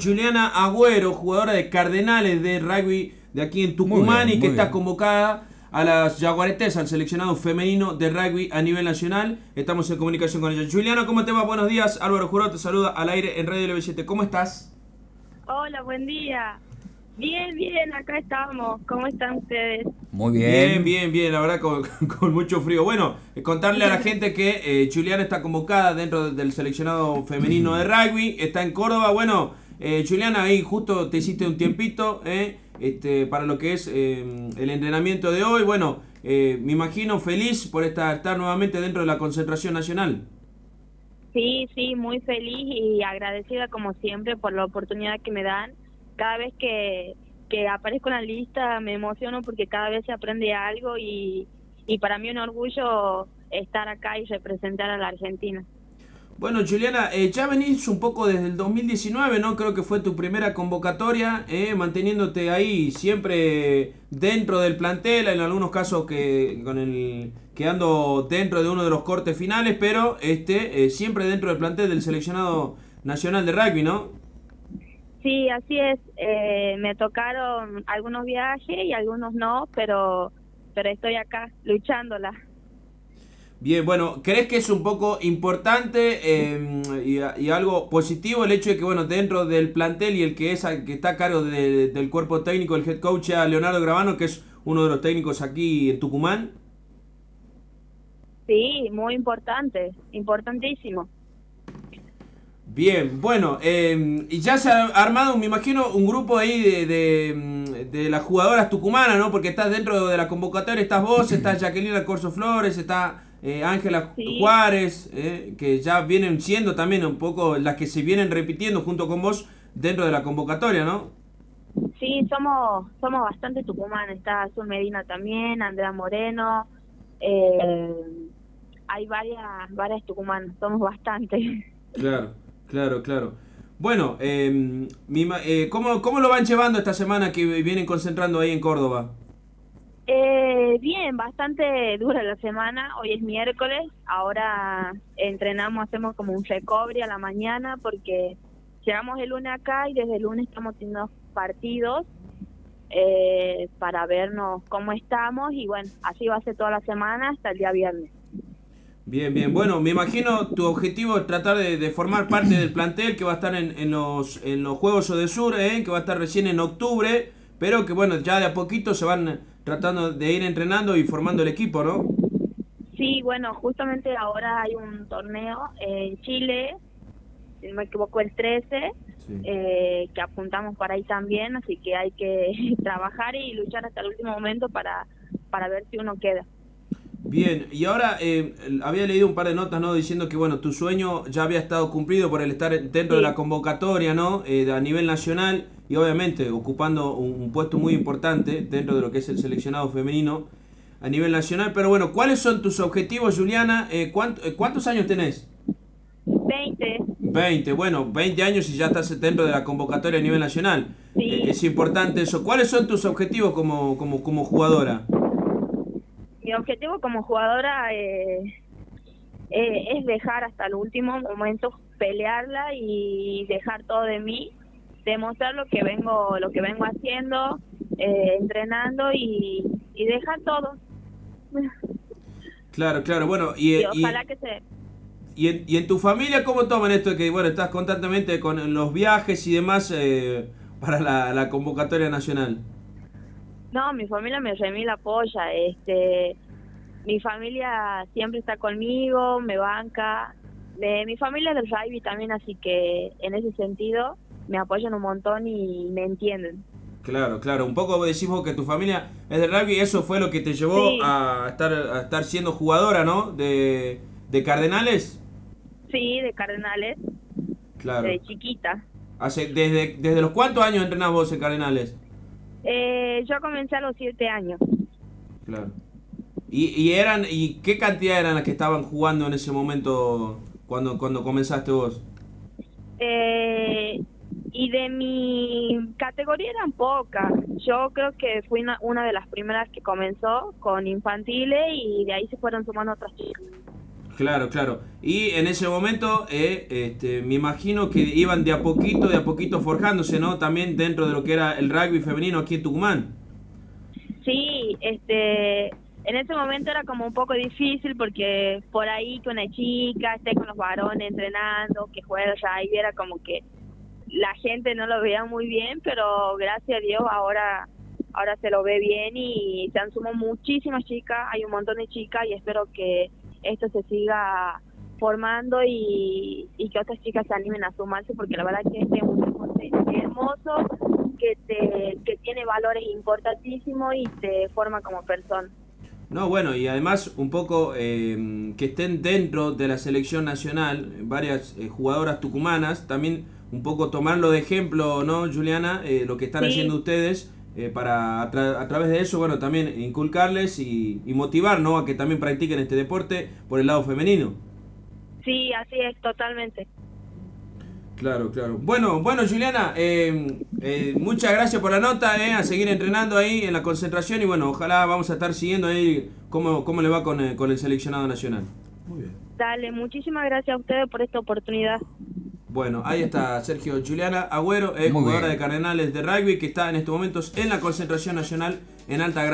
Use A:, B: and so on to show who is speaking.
A: Juliana Agüero, jugadora de Cardenales de rugby de aquí en Tucumán y que está convocada a las Jaguaretes, al seleccionado femenino de rugby a nivel nacional. Estamos en comunicación con ella. Juliana, ¿cómo te va? Buenos días. Álvaro Jurado te saluda al aire en Radio LB7. ¿Cómo estás?
B: Hola, buen día. Bien, bien, acá estamos. ¿Cómo están ustedes?
A: Muy bien. Bien, bien, bien, la verdad con, mucho frío. Bueno, eh, contarle a la gente que eh, Juliana está convocada dentro del seleccionado femenino de rugby, está en Córdoba. Bueno, eh, Juliana, ahí justo te hiciste un tiempito eh, este, para lo que es eh, el entrenamiento de hoy. Bueno, eh, me imagino feliz por estar, estar nuevamente dentro de la concentración nacional.
B: Sí, sí, muy feliz y agradecida como siempre por la oportunidad que me dan. Cada vez que, que aparezco en la lista me emociono porque cada vez se aprende algo y, y para mí un orgullo estar acá y representar a la Argentina.
A: Bueno, Juliana, eh, ya venís un poco desde el 2019, ¿no? Creo que fue tu primera convocatoria, eh, manteniéndote ahí siempre dentro del plantel, en algunos casos que con el quedando dentro de uno de los cortes finales, pero este eh, siempre dentro del plantel del seleccionado nacional de rugby, ¿no?
B: Sí, así es. Eh, me tocaron algunos viajes y algunos no, pero pero estoy acá luchándola.
A: Bien, bueno, ¿crees que es un poco importante em, y, algo positivo el hecho de que, bueno, dentro del plantel y el que es que está a cargo del cuerpo técnico, el head coach, a Leonardo Gravano, que es uno de los técnicos aquí en Tucumán?
B: Sí, muy importante, importantísimo.
A: Bien, bueno, eh, y ya se ha armado, me imagino, un grupo ahí de, de, de, las jugadoras tucumanas, ¿no? Porque estás dentro de la convocatoria, estás vos, está Jacqueline Corso Flores, está eh, Ángela Juárez, eh, que ya vienen siendo también un poco las que se vienen repitiendo junto con vos dentro de la convocatoria, ¿no?
B: Sí, somos somos bastante tucumanos, está Azul Medina también, Andrea Moreno, eh, hay varias, varias tucumanas, somos bastante.
A: Claro, claro, claro. Bueno, eh, ¿cómo, ¿cómo lo van llevando esta semana que vienen concentrando ahí en Córdoba?
B: Eh, bien, bastante dura la semana. Hoy es miércoles. Ahora entrenamos, hacemos como un recobre a la mañana porque llegamos el lunes acá y desde el lunes estamos teniendo partidos eh, para vernos cómo estamos y bueno, así va a ser toda la semana hasta el día viernes.
A: Bien, bien. Bueno, me imagino tu objetivo es tratar de, formar parte del plantel que va a estar en, en, los, en los Juegos de Sur, ¿eh? que va a estar recién en octubre, pero que bueno, ya de a poquito se van tratando de ir entrenando y formando el equipo, ¿no?
B: Sí, bueno, justamente ahora hay un torneo en Chile, si no me equivoco, el 13, eh, que apuntamos para ahí también, así que hay que trabajar y luchar hasta el último momento para, para ver si uno queda.
A: Bien, y ahora eh, había leído un par de notas, ¿no? Diciendo que, bueno, tu sueño ya había estado cumplido por el estar dentro de la convocatoria, ¿no? Eh, a nivel nacional y obviamente ocupando un, puesto muy importante dentro de lo que es el seleccionado femenino a nivel nacional. Pero bueno, ¿cuáles son tus objetivos, Juliana? Eh, ¿Cuántos años tenés?
B: 20.
A: 20, bueno, 20 años y ya estás dentro de la convocatoria a nivel nacional.
B: Sí.
A: es importante eso. ¿Cuáles son tus objetivos como, como, como jugadora?
B: Mi objetivo como jugadora eh, eh, es dejar hasta el último momento pelearla y dejar todo de mí demostrar lo que vengo lo que vengo haciendo eh, entrenando y, dejar todo.
A: Claro claro bueno y,
B: ojalá que se
A: y en, y en tu familia cómo toman esto de que bueno estás constantemente con los viajes y demás para la, la convocatoria nacional
B: no, mi familia me remil apoya, este, mi familia siempre está conmigo, me banca, de, mi familia es del rugby también, así que en ese sentido me apoyan un montón y me entienden.
A: Claro, claro. Un poco decimos que tu familia es del rugby y eso fue lo que te llevó a estar a estar siendo jugadora, ¿no? De, de Cardenales.
B: Sí, de Cardenales.
A: Claro.
B: De chiquita.
A: Hace, desde, ¿Desde los cuántos años entrenás vos en Cardenales?
B: Eh, yo comencé a los siete años.
A: Claro. ¿Y, ¿Y, eran y qué cantidad eran las que estaban jugando en ese momento cuando cuando comenzaste vos?
B: Eh, y de mi categoría eran pocas. Yo creo que fui una, una, de las primeras que comenzó con infantiles y de ahí se fueron sumando otras chicas.
A: Claro, claro. Y en ese momento, eh, este, me imagino que iban de a poquito, de a poquito forjándose, ¿no? También dentro de lo que era el rugby femenino aquí en Tucumán.
B: Sí, este, en ese momento era como un poco difícil porque por ahí que una chica esté con los varones entrenando, que juegue rugby, era como que la gente no lo veía muy bien, pero gracias a Dios ahora ahora se lo ve bien y se han sumado muchísimas chicas, hay un montón de chicas y espero que esto se siga formando y, que otras chicas se animen a sumarse porque la verdad que este es un deporte hermoso que te que tiene valores importantísimos y te forma como persona.
A: No, bueno, y además un poco eh, que estén dentro de la selección nacional varias eh, jugadoras tucumanas, también un poco tomarlo de ejemplo, ¿no, Juliana? Eh, lo que están haciendo ustedes eh, para a, través de eso, bueno, también inculcarles y, motivar, ¿no? A que también practiquen este deporte por el lado femenino.
B: Sí, así es, totalmente.
A: Claro, claro. Bueno, bueno, Juliana, eh, eh, muchas gracias por la nota, eh, a seguir entrenando ahí en la concentración y bueno, ojalá vamos a estar siguiendo ahí cómo, cómo le va con, con el seleccionado nacional.
B: Muy bien. Dale, muchísimas gracias a ustedes por esta oportunidad.
A: Bueno, ahí está Sergio Juliana Agüero, es jugadora de Cardenales de rugby que está en estos momentos en la concentración nacional en alta